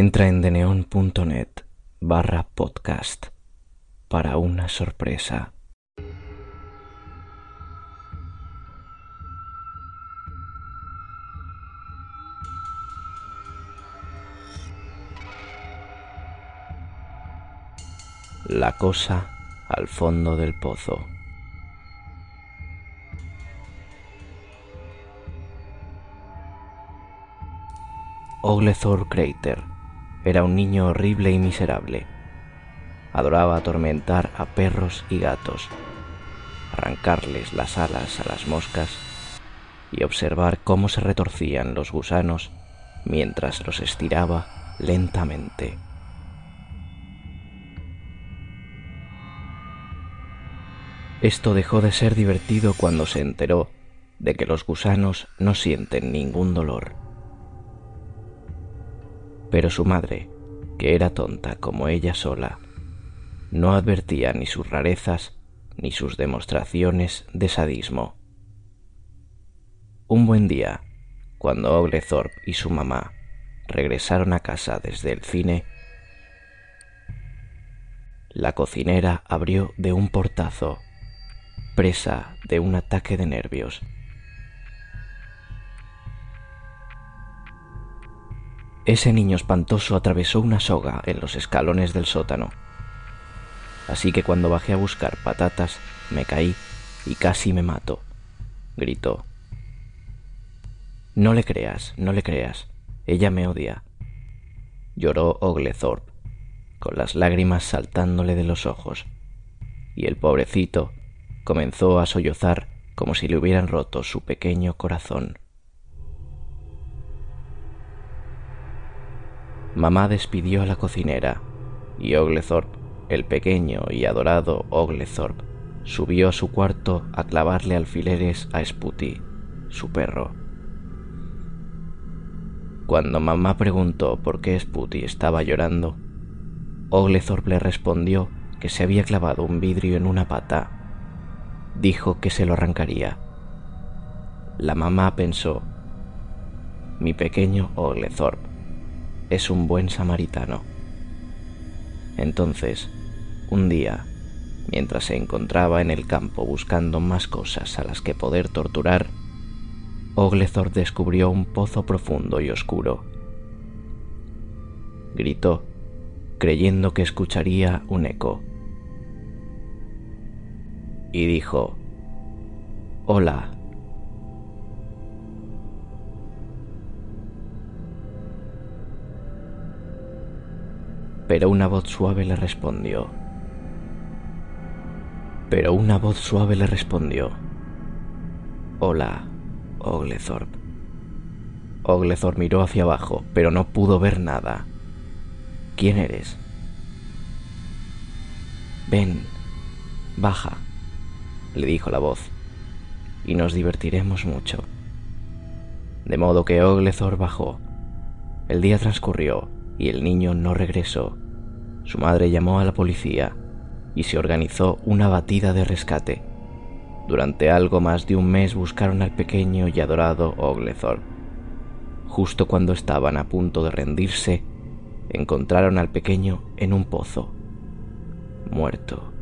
Entra en deneon.net barra podcast para una sorpresa. La cosa al fondo del pozo. Oglethorpe Crater era un niño horrible y miserable. Adoraba atormentar a perros y gatos, arrancarles las alas a las moscas y observar cómo se retorcían los gusanos mientras los estiraba lentamente. Esto dejó de ser divertido cuando se enteró de que los gusanos no sienten ningún dolor. Pero su madre, que era tonta como ella sola, no advertía ni sus rarezas ni sus demostraciones de sadismo. Un buen día, cuando Oglethorpe y su mamá regresaron a casa desde el cine, la cocinera abrió de un portazo presa de un ataque de nervios. Ese niño espantoso atravesó una soga en los escalones del sótano. Así que cuando bajé a buscar patatas, me caí y casi me mato. Gritó. No le creas, no le creas. Ella me odia. Lloró Oglethorpe, con las lágrimas saltándole de los ojos. Y el pobrecito comenzó a sollozar como si le hubieran roto su pequeño corazón. Mamá despidió a la cocinera y Oglethorpe, el pequeño y adorado Oglethorpe, subió a su cuarto a clavarle alfileres a Spooty, su perro. Cuando mamá preguntó por qué Spooty estaba llorando, Oglethorpe le respondió que se había clavado un vidrio en una pata dijo que se lo arrancaría. La mamá pensó, mi pequeño Oglethorpe es un buen samaritano. Entonces, un día, mientras se encontraba en el campo buscando más cosas a las que poder torturar, Oglethorpe descubrió un pozo profundo y oscuro. Gritó, creyendo que escucharía un eco y dijo, Hola. Pero una voz suave le respondió. Pero una voz suave le respondió. Hola, Oglethorpe. Oglethorpe miró hacia abajo, pero no pudo ver nada. ¿Quién eres? Ven, baja le dijo la voz, y nos divertiremos mucho. De modo que Oglethorpe bajó. El día transcurrió y el niño no regresó. Su madre llamó a la policía y se organizó una batida de rescate. Durante algo más de un mes buscaron al pequeño y adorado Oglethorpe. Justo cuando estaban a punto de rendirse, encontraron al pequeño en un pozo, muerto.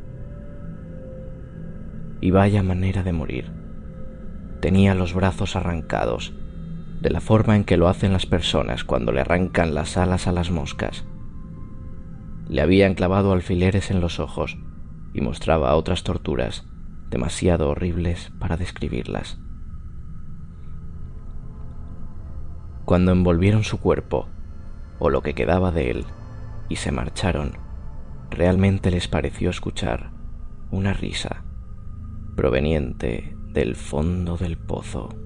Y vaya manera de morir. Tenía los brazos arrancados, de la forma en que lo hacen las personas cuando le arrancan las alas a las moscas. Le habían clavado alfileres en los ojos y mostraba otras torturas demasiado horribles para describirlas. Cuando envolvieron su cuerpo, o lo que quedaba de él, y se marcharon, realmente les pareció escuchar una risa proveniente del fondo del pozo.